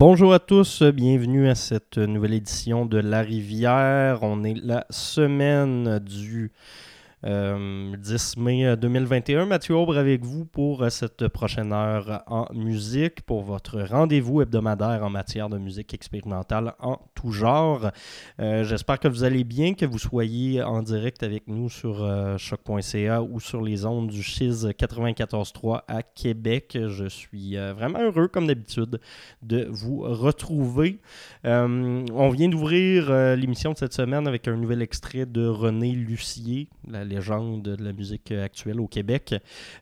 Bonjour à tous, bienvenue à cette nouvelle édition de La Rivière. On est la semaine du 10 euh, mai 2021. Euh, Mathieu Aubre avec vous pour cette prochaine heure en musique, pour votre rendez-vous hebdomadaire en matière de musique expérimentale en genre. J'espère que vous allez bien, que vous soyez en direct avec nous sur choc.ca ou sur les ondes du Chiz 94.3 à Québec. Je suis vraiment heureux, comme d'habitude, de vous retrouver. on vient d'ouvrir l'émission de cette semaine avec un nouvel extrait de René Lucier, la légende de la musique actuelle au Québec.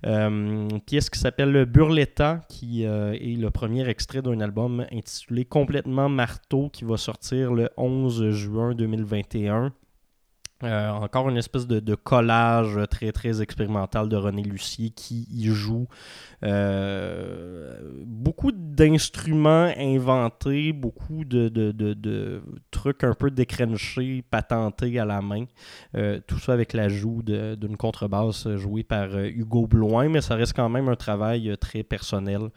Euh, une pièce qui s'appelle Burletta, qui euh, est le premier extrait d'un album intitulé Complètement Marteau, qui va sortir le 11 juin 2021. Euh, encore une espèce de, collage très très expérimental de René Lucier qui y joue euh, beaucoup d'instruments inventés, beaucoup de, trucs un peu décrenchés, patentés à la main. Euh, tout ça avec l'ajout d'une contrebasse jouée par Hugo Bloin, mais ça reste quand même un travail très personnel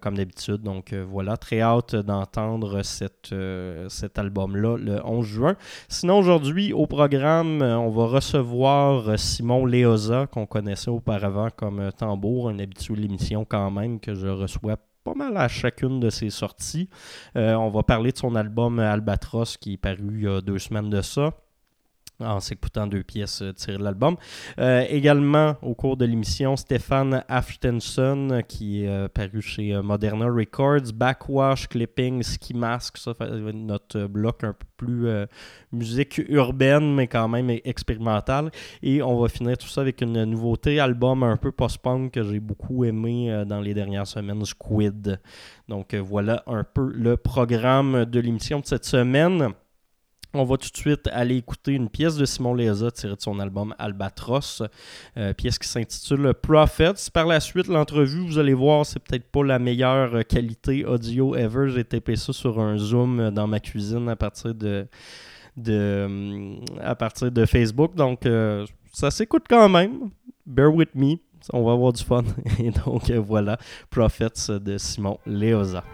comme d'habitude. Donc voilà, très hâte d'entendre cet album-là le 11 juin. Sinon aujourd'hui au programme euh, on va recevoir euh, Simon Léoza, qu'on connaissait auparavant comme euh, tambour, un habitué de l'émission quand même, que je reçois pas mal à chacune de ses sorties. on va parler de son album Albatros qui est paru il y a deux semaines de ça en s'écoutant deux pièces euh, tirées de l'album. Euh, également, au cours de l'émission, Stéphane Aftenson, qui est euh, paru chez Moderna Records, Backwash, Clipping, Ski Mask, ça notre bloc un peu plus musique urbaine, mais quand même expérimentale. Et on va finir tout ça avec une nouveauté, album un peu post-punk que j'ai beaucoup aimé dans les dernières semaines, Squid. Donc voilà un peu le programme de l'émission de cette semaine. On va tout de suite aller écouter une pièce de Simon Léza tirée de son album Albatros, euh, pièce qui s'intitule Prophets. Par la suite, l'entrevue, vous allez voir, c'est peut-être pas la meilleure qualité audio ever. J'ai tapé ça sur un Zoom dans ma cuisine à partir de, de Facebook. Donc, euh, ça s'écoute quand même. Bear with me. On va avoir du fun. Et donc, voilà, Prophets de Simon Léoza.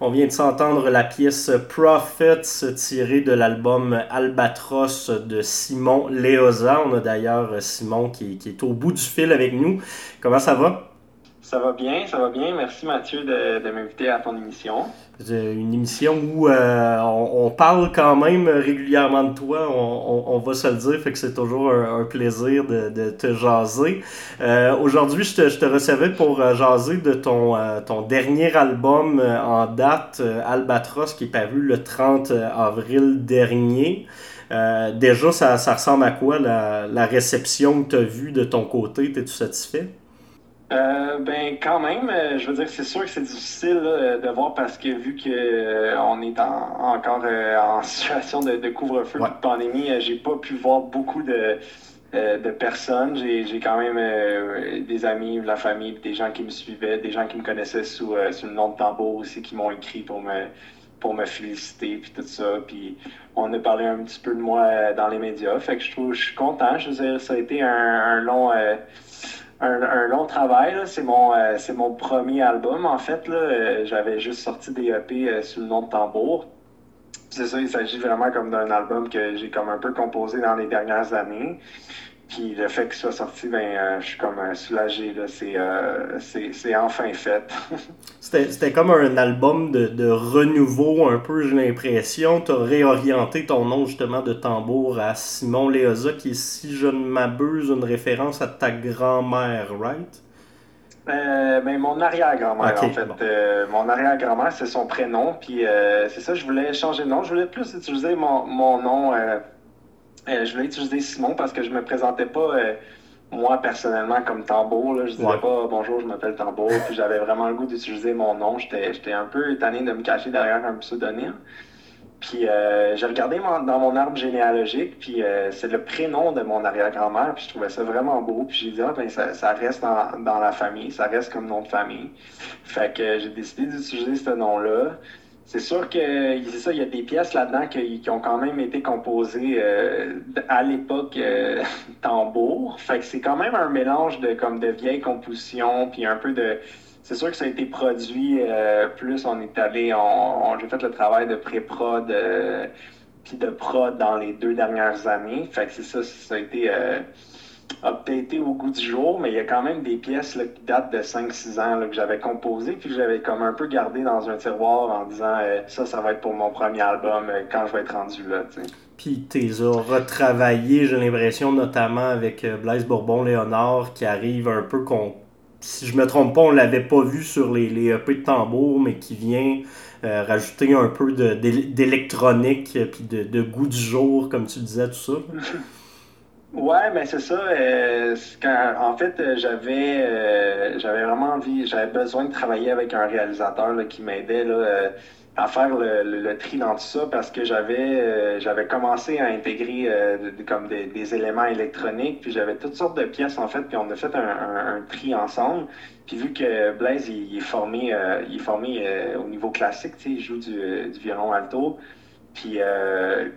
On vient de s'entendre la pièce Prophets tirée de l'album Albatros de Simon Léoza. On a d'ailleurs Simon qui, est au bout du fil avec nous. Comment ça va? Ça va bien, ça va bien. Merci Mathieu de, de m'inviter à ton émission. Une émission où euh, on, parle quand même régulièrement de toi, on, on, va se le dire, fait que c'est toujours un, plaisir de, de, te jaser. Euh, Aujourd'hui, je te, je te, recevais pour euh, jaser de ton, ton dernier album en date, Albatros, qui est paru le 30 avril dernier. déjà, ça, ça ressemble à quoi la, la réception que tu as vue de ton côté? Es-tu satisfait? Euh, ben quand même, euh, je veux dire c'est sûr que c'est difficile de voir parce que vu que euh, on est encore en situation de, couvre-feu, de pandémie, j'ai pas pu voir beaucoup de, de personnes. J'ai quand même des amis, de la famille, des gens qui me suivaient, des gens qui me connaissaient sous, sous le nom de tambour aussi qui m'ont écrit pour me pour me féliciter puis tout ça. Puis on a parlé un petit peu de moi dans les médias. Fait que je trouve je suis content. Je veux dire, ça a été un, un long un, long travail. C'est mon, euh, c'est mon premier album, en fait. Là. Euh, j'avais juste sorti des EP euh, sous le nom de Tambour. C'est ça, il s'agit vraiment comme d'un album que j'ai comme un peu composé dans les dernières années. Puis le fait qu'il soit sorti, ben, euh, je suis comme euh, soulagé. Euh, c'est, enfin fait. c'était, comme un album de, renouveau, un peu, j'ai l'impression. Tu as réorienté ton nom justement de tambour à Simon Léoza, qui est, si je ne m'abuse, une référence à ta grand-mère, right? ben, mon arrière-grand-mère, en fait. mon arrière-grand-mère, c'est son prénom. Puis c'est ça, je voulais changer de nom. Je voulais plus utiliser mon, mon nom euh, je voulais utiliser Simon parce que je me présentais pas euh, moi personnellement comme tambour. Là. Je disais pas bonjour, je m'appelle tambour. Puis j'avais vraiment le goût d'utiliser mon nom. J'étais un peu étonné de me cacher derrière un pseudonyme. Puis euh, j'ai regardé dans mon arbre généalogique, puis c'est le prénom de mon arrière-grand-mère, puis je trouvais ça vraiment beau. Puis j'ai dit, ah ben ça, ça reste dans, dans, la famille, ça reste comme nom de famille. Fait que j'ai décidé d'utiliser ce nom-là. C'est sûr que c'est ça, il y a des pièces là-dedans qui, ont quand même été composées euh, à l'époque euh, tambour. Fait que c'est quand même un mélange de comme de vieilles compositions, puis un peu de. C'est sûr que ça a été produit euh, plus. On est allé, on, j'ai fait le travail de pré-prod puis de prod dans les deux dernières années. Fait que c'est ça, ça a été updaté au goût du jour, mais il y a quand même des pièces qui datent de 5-6 ans que j'avais composées, puis que j'avais comme un peu gardé dans un tiroir en disant euh, ça, ça va être pour mon premier album euh, quand je vais être rendu là. Puis tu les as retravaillés, j'ai l'impression, notamment avec euh, Blaise Bourbon-Léonard, qui arrive un peu qu'on. Si je me trompe pas, on l'avait pas vu sur les, les EP de tambour, mais qui vient rajouter un peu d'électronique puis de, de, goût du jour, comme tu disais, tout ça. Ouais, mais c'est ça. Euh, en fait, euh, j'avais euh, j'avais vraiment envie, j'avais besoin de travailler avec un réalisateur qui m'aidait à faire le, tri dans tout ça parce que j'avais j'avais commencé à intégrer comme des, éléments électroniques, puis j'avais toutes sortes de pièces en fait, puis on a fait un, tri ensemble. Puis vu que Blaise il, est formé il est formé au niveau classique, il joue du, du violon alto. Puis, euh,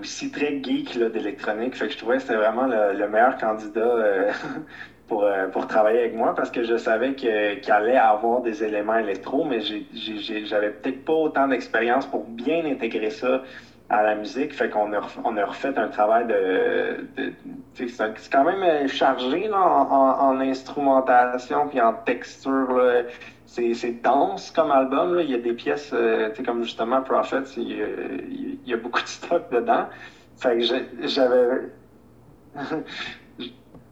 aussi très geek d'électronique. Fait que je trouvais que c'était vraiment le, meilleur candidat euh, pour, euh, pour travailler avec moi parce que je savais qu'il allait avoir des éléments électro, mais j'avais peut-être pas autant d'expérience pour bien intégrer ça à la musique. Fait qu'on a, refait un travail de. c'est quand même chargé là, en, en, instrumentation puis en texture. Là c'est dense comme album. Là. Il y a des pièces, euh, comme justement Prophet, il, y a beaucoup de stock dedans. Fait que j'avais.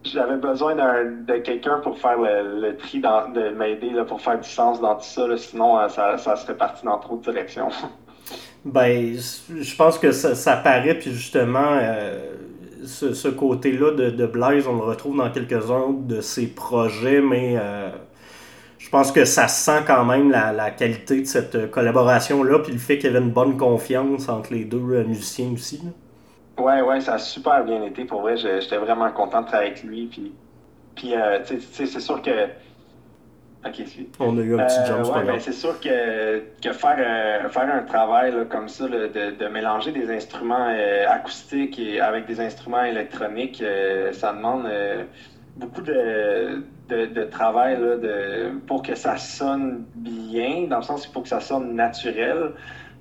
j'avais besoin de quelqu'un pour faire le, tri, dans, de m'aider pour faire du sens dans tout ça. sinon, euh, ça, ça serait parti dans trop de directions. ben, je pense que ça, paraît, puis justement. Euh, ce, côté-là de, de, Blaise, on le retrouve dans quelques-uns de ses projets, mais je pense que ça sent quand même la, qualité de cette collaboration-là, puis le fait qu'il y avait une bonne confiance entre les deux euh, musiciens aussi. Oui, Ouais, ouais, ça a super bien été. Pour vrai, j'étais vraiment content de travailler avec lui. Puis, puis euh, tu sais, c'est sûr que. Ok, si. On a eu un petit jump, euh, ouais, c'est sûr que, que faire, faire un travail comme ça, de, de, mélanger des instruments acoustiques et avec des instruments électroniques, ça demande beaucoup de de, travail de, pour que ça sonne bien, dans le sens il faut que ça sonne naturel,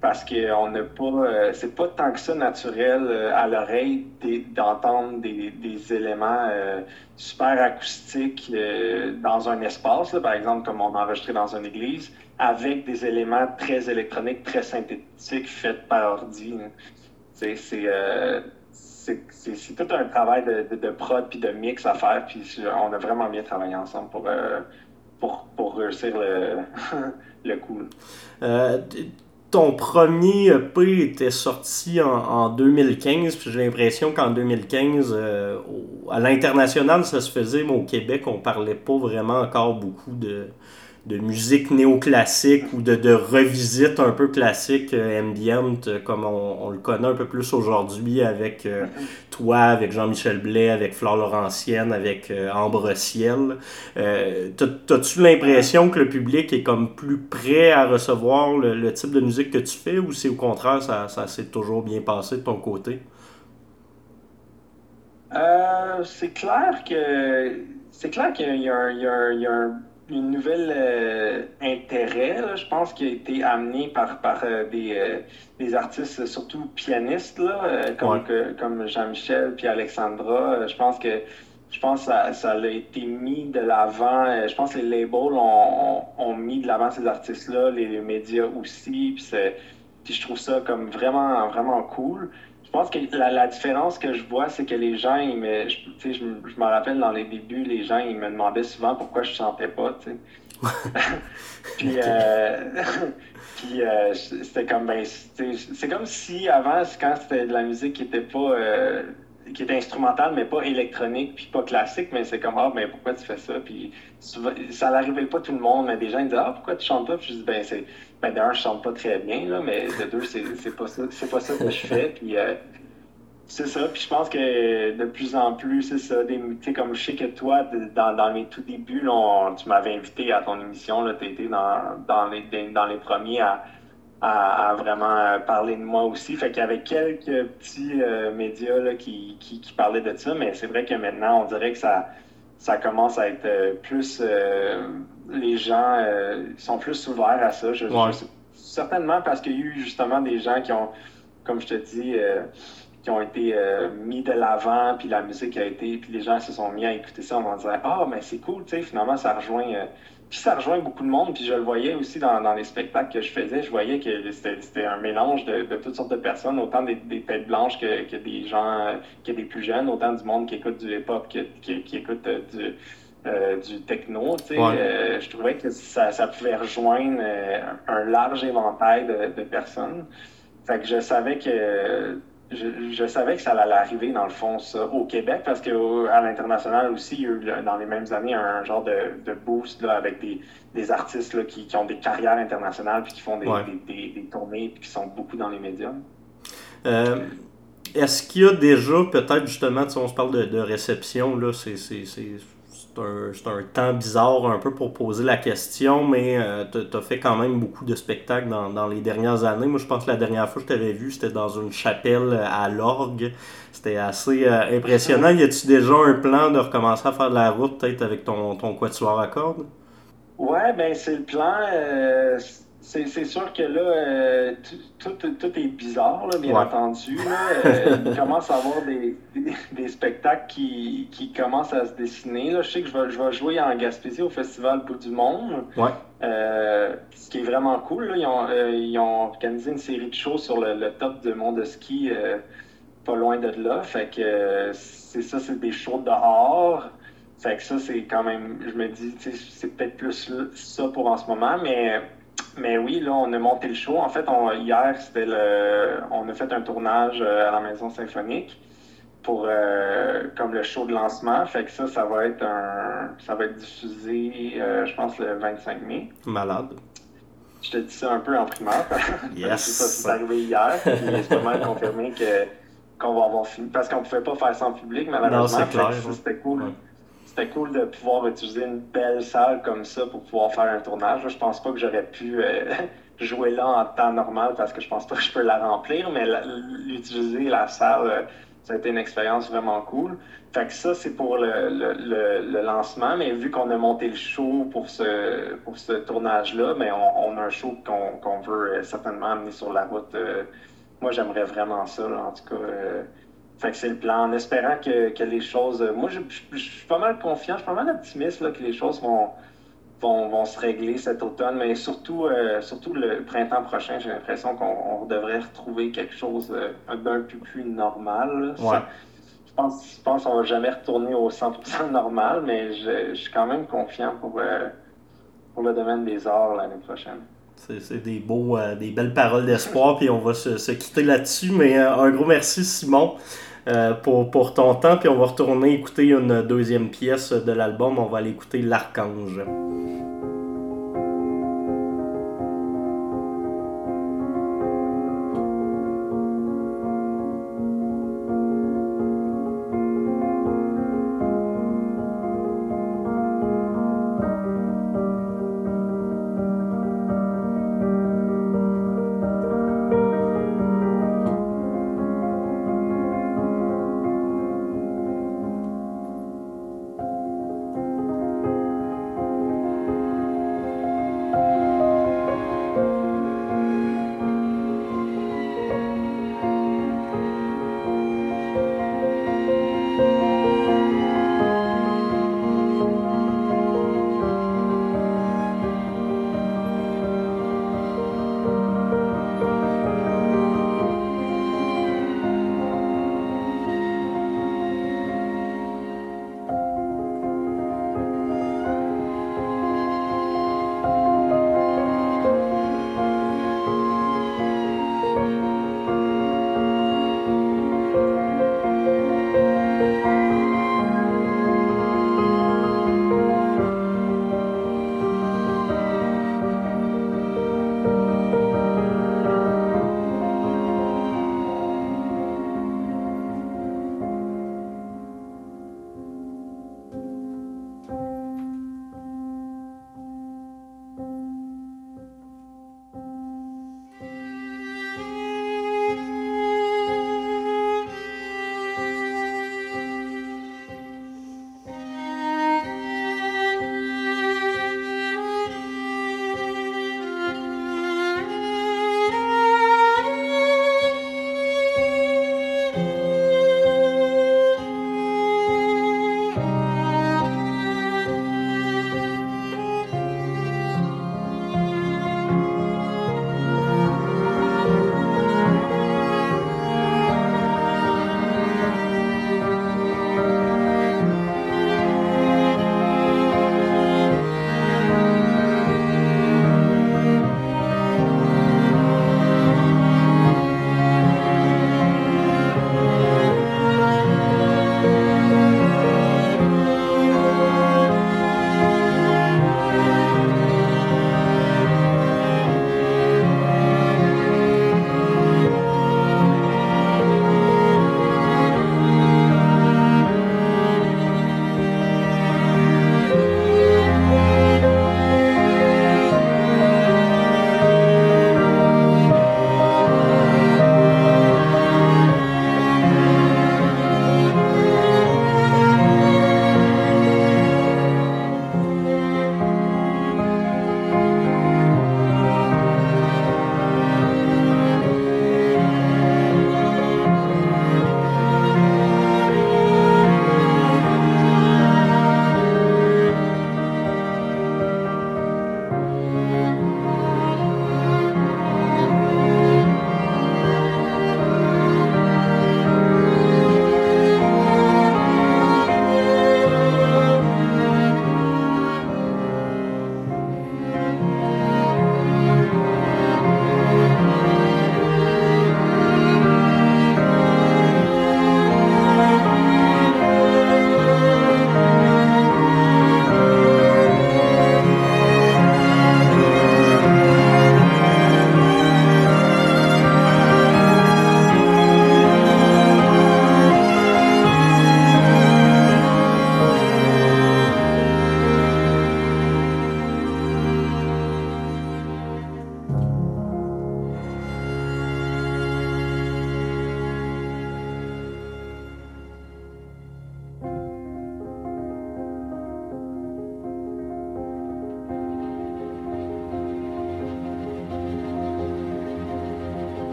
parce que on n'a pas, euh, c'est pas tant que ça naturel euh, à l'oreille d'entendre des, des, éléments euh, super acoustiques dans un espace, par exemple comme on a enregistré dans une église, avec des éléments très électroniques, très synthétiques faits par ordi. C'est c'est tout un travail de, de, prod puis de mix à faire. Puis on a vraiment bien travaillé ensemble pour, euh, pour, réussir le, le coup. Euh, ton premier EP était sorti en, en 2015, puis j'ai l'impression qu'en 2015, euh, à l'international, ça se faisait, mais au Québec, on parlait pas vraiment encore beaucoup de, de musique néoclassique ou de, de revisite un peu classique euh, ambient euh, comme on, le connaît un peu plus aujourd'hui avec euh, toi, avec Jean-Michel Blais, avec Flore Laurentienne, avec Ambre Ciel. T'as-tu l'impression que le public est comme plus prêt à recevoir le, type de musique que tu fais ou c'est au contraire, ça, ça s'est toujours bien passé de ton côté? c'est clair que c'est clair qu'il a, y a un une nouvelle euh, intérêt, je pense, qui a été amené par, par euh, des, euh, des, artistes, surtout pianistes, là, comme, comme Jean-Michel puis Alexandra. je pense que je pense ça, ça a été mis de l'avant. Je pense que les labels ont, ont mis de l'avant ces artistes-là, les, médias aussi. Puis, puis je trouve ça comme vraiment, vraiment cool. Je pense que la, la, différence que je vois, c'est que les gens, ils me, je, je, je me rappelle dans les débuts, les gens, ils me demandaient souvent pourquoi je chantais pas, tu sais. puis, euh, puis euh, c'était comme, ben, c'est comme si avant, quand c'était de la musique qui était pas, euh, qui était instrumentale, mais pas électronique, puis pas classique, mais c'est comme, ah, ben, pourquoi tu fais ça? Puis ça n'arrivait pas tout le monde, mais des gens ils disaient, ah, pourquoi tu chantes pas? Puis je dis, ben, c'est, ben, d'un, je chante pas très bien, là, mais de deux, c'est pas ça, c'est pas ça que je fais. Puis, euh, c'est ça. Puis je pense que de plus en plus, c'est ça. Des, comme je sais que toi, dans, dans mes tout débuts, là, tu m'avais invité à ton émission. Tu étais dans, dans, les, dans les premiers à, à, vraiment parler de moi aussi. Fait qu'il y avait quelques petits euh, médias là, qui, qui, qui, parlaient de ça, mais c'est vrai que maintenant, on dirait que ça, ça commence à être euh, plus les gens euh, sont plus ouverts à ça. certainement parce qu'il y a eu justement des gens qui ont, comme je te dis, euh, qui ont été euh, mis de l'avant, puis la musique a été, puis les gens se sont mis à écouter ça en disant Ah, mais c'est cool, tu sais, finalement, ça rejoint. Puis ça rejoint beaucoup de monde, puis je le voyais aussi dans, dans les spectacles que je faisais. Je voyais que c'était un mélange de, de, toutes sortes de personnes, autant des, des têtes blanches que, que, des gens, que des plus jeunes, autant du monde qui écoute du hip-hop, qui, qui, qui, écoute du euh, du techno, euh, je trouvais que ça, ça pouvait rejoindre euh, un large éventail de, personnes. Fait que je savais que je, savais que ça allait arriver dans le fond ça, au Québec parce qu'à l'international aussi, il y a eu dans les mêmes années un genre de, de boost là, avec des, des artistes là, qui, qui, ont des carrières internationales puis qui font des, des, des, tournées puis qui sont beaucoup dans les médias. Est-ce qu'il y a déjà peut-être justement, on se parle de, de réception, là, c'est c'est un, temps bizarre un peu pour poser la question, mais euh, tu as fait quand même beaucoup de spectacles dans, les dernières années. Moi, je pense que la dernière fois que je t'avais vu, c'était dans une chapelle à l'orgue. C'était assez euh, impressionnant. Y a-tu déjà un plan de recommencer à faire de la route, peut-être avec ton, ton quatuor à cordes? Ouais, ben c'est le plan. Euh, c'est sûr que là, euh, tout, tout, est bizarre, là, bien entendu. Euh, il commence à avoir des, des, spectacles qui, qui, commencent à se dessiner. Là. Je sais que je vais, je vais jouer en Gaspésie au Festival Bout du Monde. Ouais. Euh, ce qui est vraiment cool. Là. Ils, ont, ils, ont, organisé une série de shows sur le, top de mont de ski, pas loin de là. Fait que c'est ça, c'est des shows dehors. Fait que ça, c'est quand même, je me dis, c'est peut-être plus ça pour en ce moment, mais mais oui, là, on a monté le show. En fait, hier, c'était le, on a fait un tournage euh, à la Maison Symphonique pour euh, comme le show de lancement. Fait que ça, ça va être un, ça va être diffusé, euh, je pense, le 25 mai. Malade. Je te dis ça un peu en primaire. Yes. ça, c'est arrivé hier. C'est pas mal confirmé que qu'on va avoir fini. Parce qu'on pouvait pas faire ça en public, malheureusement. Non, c'est clair. C'était cool c'était cool de pouvoir utiliser une belle salle comme ça pour pouvoir faire un tournage. Je pense pas que j'aurais pu euh, jouer là en temps normal parce que je pense pas que je peux la remplir, mais l'utiliser la salle, euh, ça a été une expérience vraiment cool. Fait que ça, c'est pour le, lancement, mais vu qu'on a monté le show pour ce, pour ce tournage-là, mais on, a un show qu'on veut certainement amener sur la route. moi, j'aimerais vraiment ça, en tout cas. Fait que c'est le plan, en espérant que, les choses. Moi, je, suis pas mal confiant, je suis pas mal optimiste là, que les choses vont, vont, se régler cet automne, mais surtout, euh, surtout le printemps prochain, j'ai l'impression qu'on devrait retrouver quelque chose euh, d'un peu plus normal. je pense, je pense qu'on va jamais retourner au 100% normal, mais je, suis quand même confiant pour, euh, pour le domaine des arts l'année prochaine. C'est des beaux, des belles paroles d'espoir, puis on va se, se quitter là-dessus. Mais un gros merci, Simon. Euh, pour, pour ton temps. Puis on va retourner écouter une deuxième pièce de l'album. On va aller écouter L'Archange.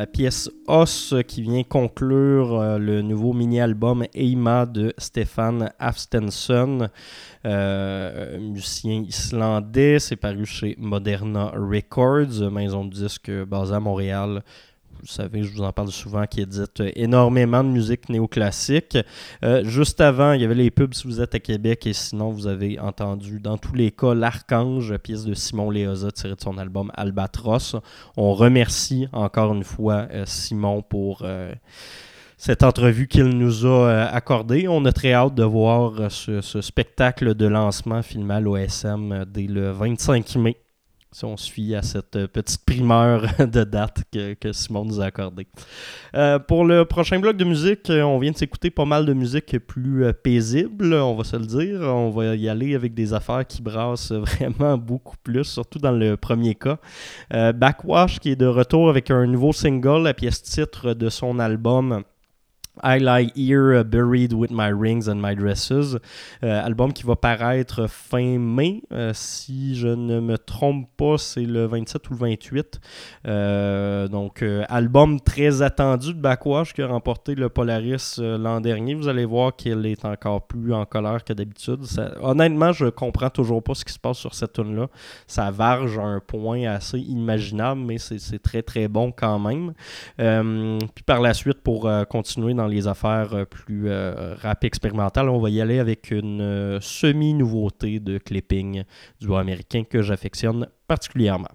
La pièce Os qui vient conclure euh, le nouveau mini-album Eima de Stefan Afstenson, euh, musicien islandais. C'est paru chez Moderna Records, maison de disques basée à Montréal vous savez, je vous en parle souvent, qui édite énormément de musique néoclassique. Euh, juste avant, il y avait les pubs si vous êtes à Québec, et sinon, vous avez entendu, dans tous les cas, L'Archange, pièce de Simon Léoza tirée de son album Albatros. On remercie encore une fois euh, Simon pour euh, cette entrevue qu'il nous a accordée. On a très hâte de voir ce, ce spectacle de lancement filmé à l'OSM dès le 25 mai si on fie à cette euh, petite primeur de date que, Simon nous a accordée. Euh, pour le prochain bloc de musique, euh, on vient de s'écouter pas mal de musique plus paisible, on va se le dire. On va y aller avec des affaires qui brassent vraiment beaucoup plus, surtout dans le premier cas. Backwash qui est de retour avec un nouveau single, la pièce titre de son album I Lie Here uh, Buried with My Rings and My Dresses, euh, album qui va paraître fin mai. Euh, si je ne me trompe pas, c'est le 27 ou le 28. Euh, donc, album très attendu de Backwash qui a remporté le Polaris l'an dernier. Vous allez voir qu'il est encore plus en colère que d'habitude. Honnêtement, je comprends toujours pas ce qui se passe sur cette tune là Ça varge à un point assez imaginable, mais c'est très très bon quand même. puis par la suite, pour continuer dans les affaires euh, plus euh, rap expérimentales, on va y aller avec une euh, semi-nouveauté de clipping du américain que j'affectionne particulièrement.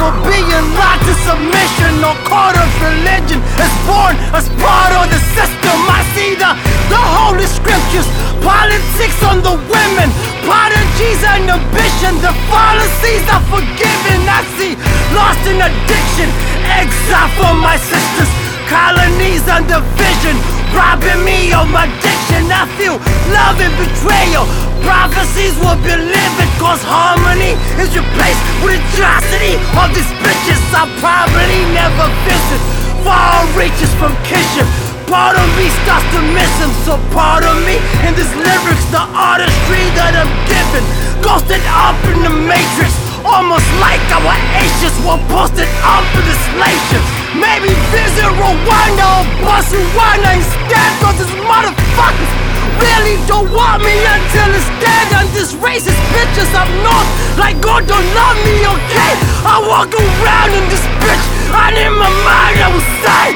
For being locked submission of religion is born as part of the system. I see the, the holy scriptures, politics on the women, and ambition. The fallacies are forgiven. I see lost in addiction, exile my sisters, colonies and division, robbing me of my diction. I feel love and betrayal. Prophecies will be living Cause harmony is replaced with atrocity All these bitches I probably never visit Far reaches from kinship Part of me starts to miss him So part of me in these lyrics The artistry that I'm given Ghosted up in the matrix Almost like our ashes were posted up in the slation Maybe visit Rwanda or Botswana instead Cause these motherfuckers really don't want me until it's dead And this racist bitches up north Like God don't love me, okay? I walk around in this bitch And in my mind I will say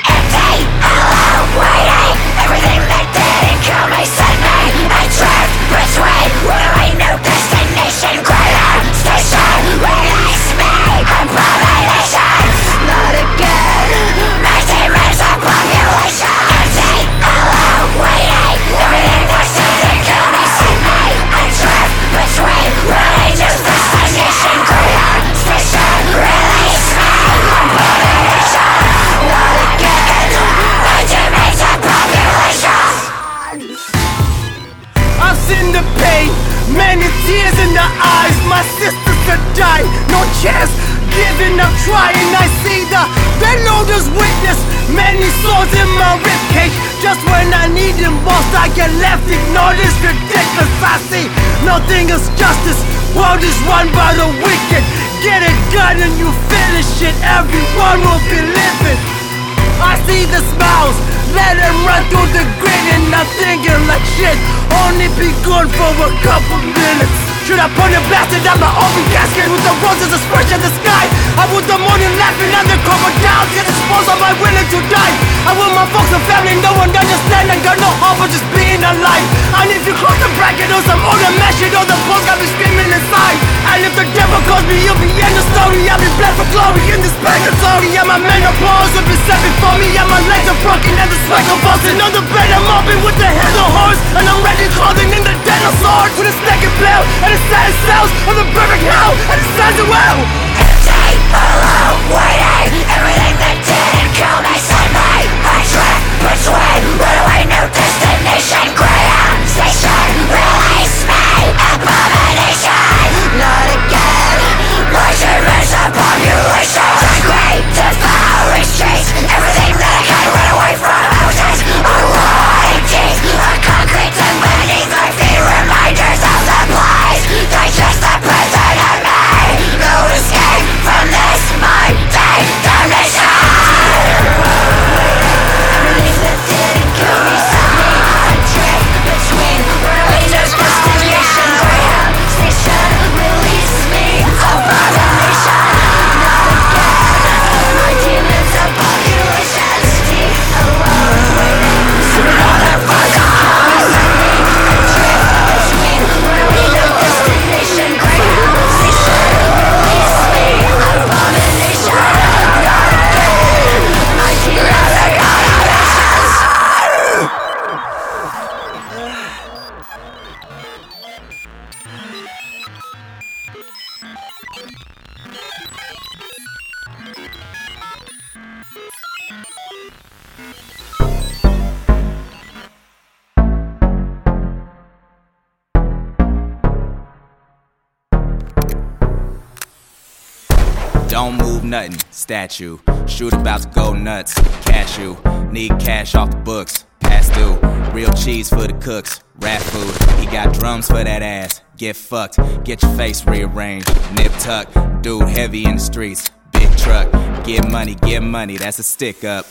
Empty, hello, waiting Everything that didn't kill me sent me I drift between ain't no destination My sisters are die. no chance, giving up, trying. I see the loaders witness, many souls in my ribcage. Just when I need them most, I get left ignored. It's ridiculous. I see nothing is justice. World is run by the wicked. Get a gun and you finish it. Everyone will be living. I see the smiles, let them run through the grid and I'm thinking like shit. Only be good for a couple minutes. Should I burn and blasted on my open casket With the roses that spread in the sky. I want the morning laughing and the crocodiles Yet it's false, am I willing to die? I want my folks and family, no one understand I got no hope for just being alive. And if you cross the bracket or some other mesh You know the bones got me screaming inside. And if the devil calls me, you'll be end the story. I'll be blessed for glory in this purgatory. I'm a man of war for me, and my legs are broken and the spike are busted. On the bed, I'm mobbing with the head of horse And I'm ready clothing in the dinosaurs With a snake and blue, and the sad cells Of the perfect hell, and the size of well. Empty, hollow, waiting Everything that didn't count, I said my hatred runaway, no destination Graham station, release me Abomination? Not again. Everything that I can run away from. Houses, teeth concrete Reminders of the place Digest the present of me No escape from this nothing, statue. Shoot about to go nuts, cashew. Need cash off the books, past due. Real cheese for the cooks, rat food. He got drums for that ass. Get fucked, get your face rearranged. Nip tuck, dude heavy in the streets. Big truck, get money, get money, that's a stick up.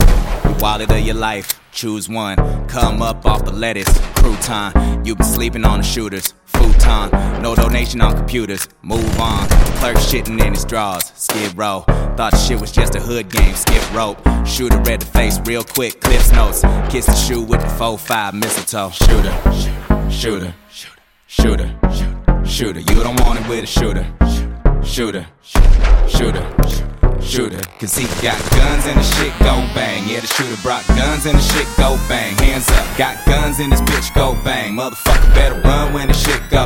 Wallet of your life, choose one. Come up off the lettuce, crouton. You been sleeping on the shooters, futon. No donation on computers, move on. Clerk shitting in his drawers, skid row. Thought shit was just a hood game, skip rope. Shooter read the face real quick, clips notes. Kiss the shoe with the 4-5 mistletoe. Shooter, shooter, shooter, shooter, shooter. You don't want it with a shooter. Shooter, shooter, shooter. Cause he got guns and the shit go bang. Yeah, the shooter brought guns and the shit go bang. Hands up, got guns and this bitch go bang. Motherfucker better run when the shit go.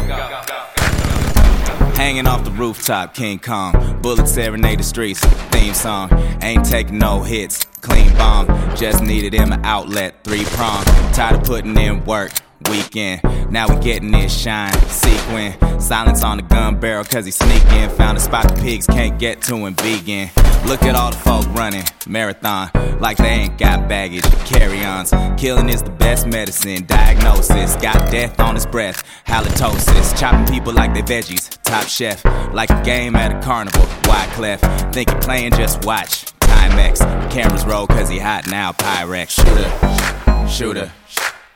Hanging off the rooftop, King Kong. Bullets serenade the streets, theme song. Ain't taking no hits, clean bomb. Just needed him an outlet, three prong. Tired of putting in work, weekend. Now we getting this shine, sequin. Silence on the gun barrel, cause he sneaking. Found a spot the pigs can't get to and vegan. Look at all the folk running, marathon. Like they ain't got baggage, carry ons. Killing is the best medicine, diagnosis. Got death on his breath, halitosis. Chopping people like they veggies, top chef. Like a game at a carnival, Wyclef. Think he playing, just watch. Timex, cameras roll cause he hot now, Pyrex. Shooter, shooter,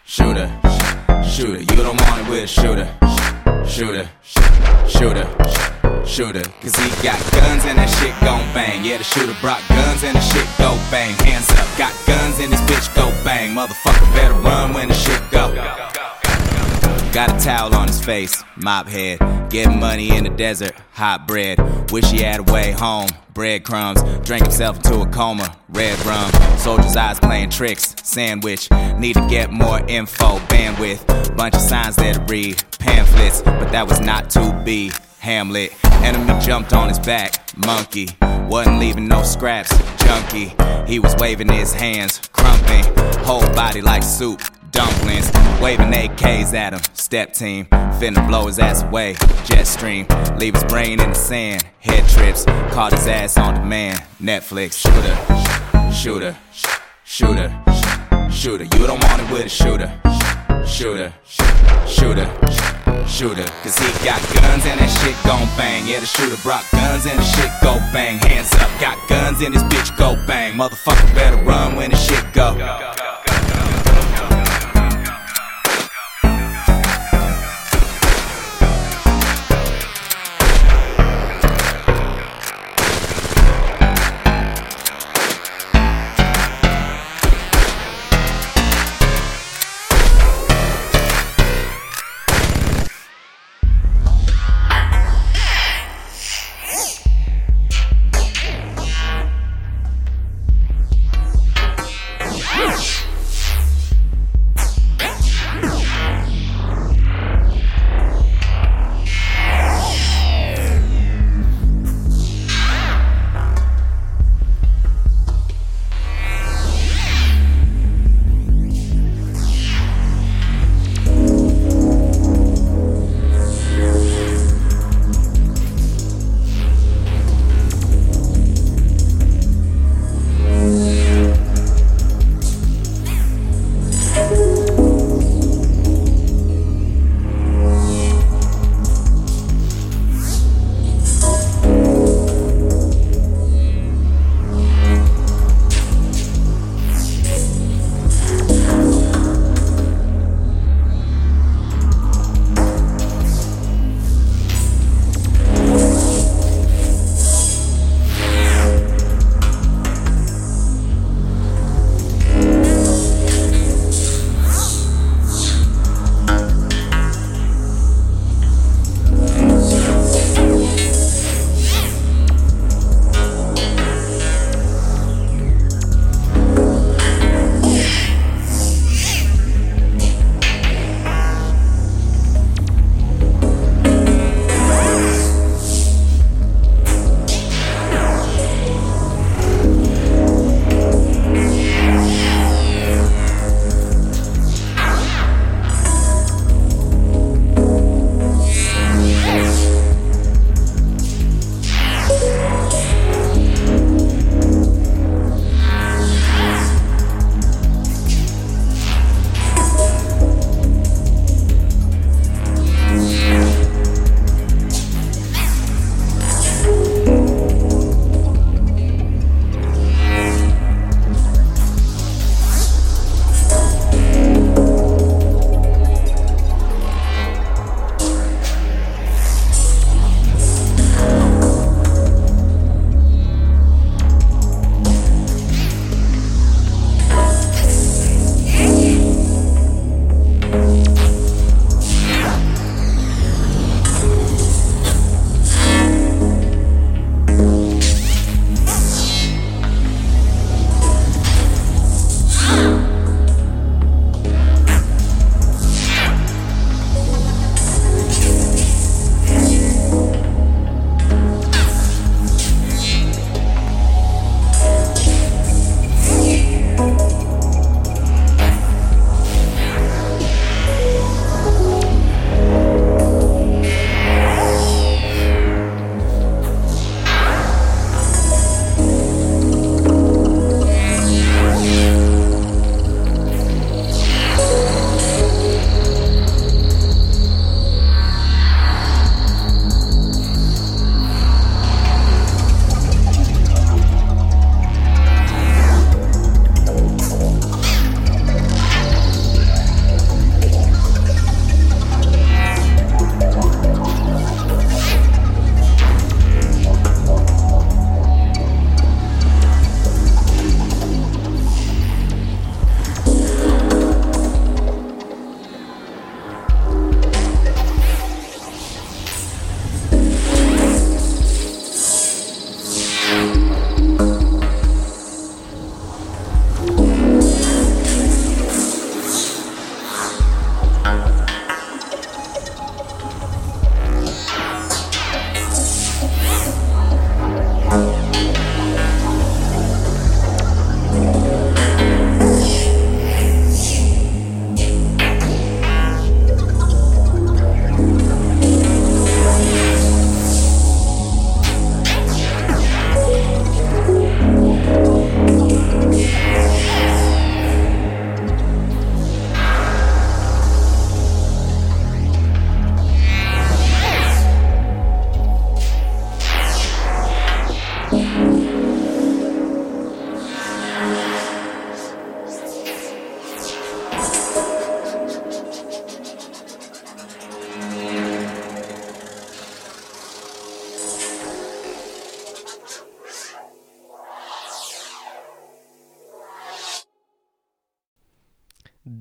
shooter, shooter. You don't want it with a shooter, shooter, shooter, shooter. Cause he got guns and that shit gon' bang. Yeah, the shooter brought guns and the shit go bang. Hands up, got guns and this bitch go bang. Motherfucker better run when the shit go. Got a towel on his face, mop head. Getting money in the desert, hot bread. Wish he had a way home, breadcrumbs. Drank himself into a coma, red rum. Soldier's eyes playing tricks, sandwich. Need to get more info, bandwidth. Bunch of signs there to read, pamphlets. But that was not to be. Hamlet, enemy jumped on his back, monkey. Wasn't leaving no scraps, junkie. He was waving his hands, crumping. Whole body like soup, dumplings. Waving AKs at him, step team. Finna blow his ass away, jet stream. Leave his brain in the sand, head trips. Caught his ass on demand, Netflix. Shooter, shooter, shooter, shooter. You don't want it with a shooter. Shooter, shooter, shooter. Cause he got guns and that shit gon' bang. Yeah, the shooter brought guns and the shit go bang. Hands up, got guns and this bitch go bang. Motherfucker better run when the shit go.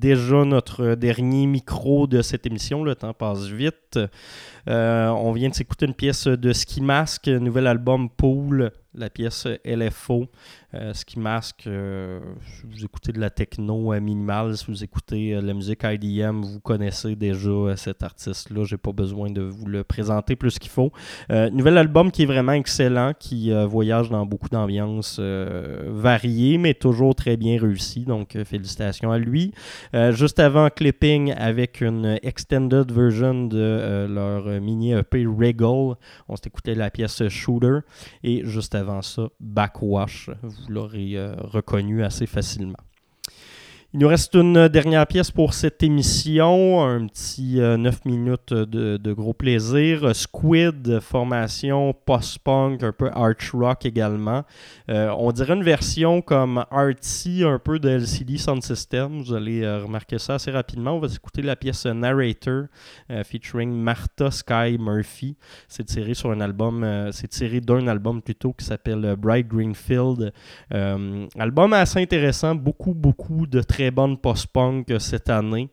Déjà notre dernier micro de cette émission. Le temps passe vite. Euh, on vient de s'écouter une pièce de Ski Mask, nouvel album Pool, la pièce LFO. Euh, Ski Mask, euh, si vous écoutez de la techno minimale, si vous écoutez la musique IDM, vous connaissez déjà cet artiste-là. J'ai pas besoin de vous le présenter plus qu'il faut. nouvel album qui est vraiment excellent, qui voyage dans beaucoup d'ambiances variées, mais toujours très bien réussi. Donc, félicitations à lui. juste avant, clipping avec une extended version de leur mini EP Regal. On s'est écouté la pièce Shooter. Et juste avant ça, Backwash. L'aurez euh, reconnu assez facilement. Il nous reste une dernière pièce pour cette émission, un petit 9 euh, minutes de, gros plaisir. Squid, formation post-punk, un peu arch rock également. Euh, on dirait une version comme artsy, un peu de LCD Sound System. Vous allez euh, remarquer ça assez rapidement. On va écouter la pièce Narrator featuring Martha Sky Murphy. C'est tiré sur un album, c'est tiré d'un album plutôt qui s'appelle Bright Greenfield. album assez intéressant, beaucoup, beaucoup de très bonne post-punk cette année.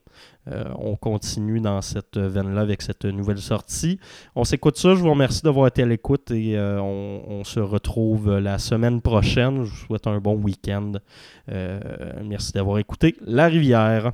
Euh, on continue dans cette veine-là avec cette nouvelle sortie. On s'écoute ça. Je vous remercie d'avoir été à l'écoute et euh, on, se retrouve la semaine prochaine. Je vous souhaite un bon week-end. Euh, merci d'avoir écouté La Rivière.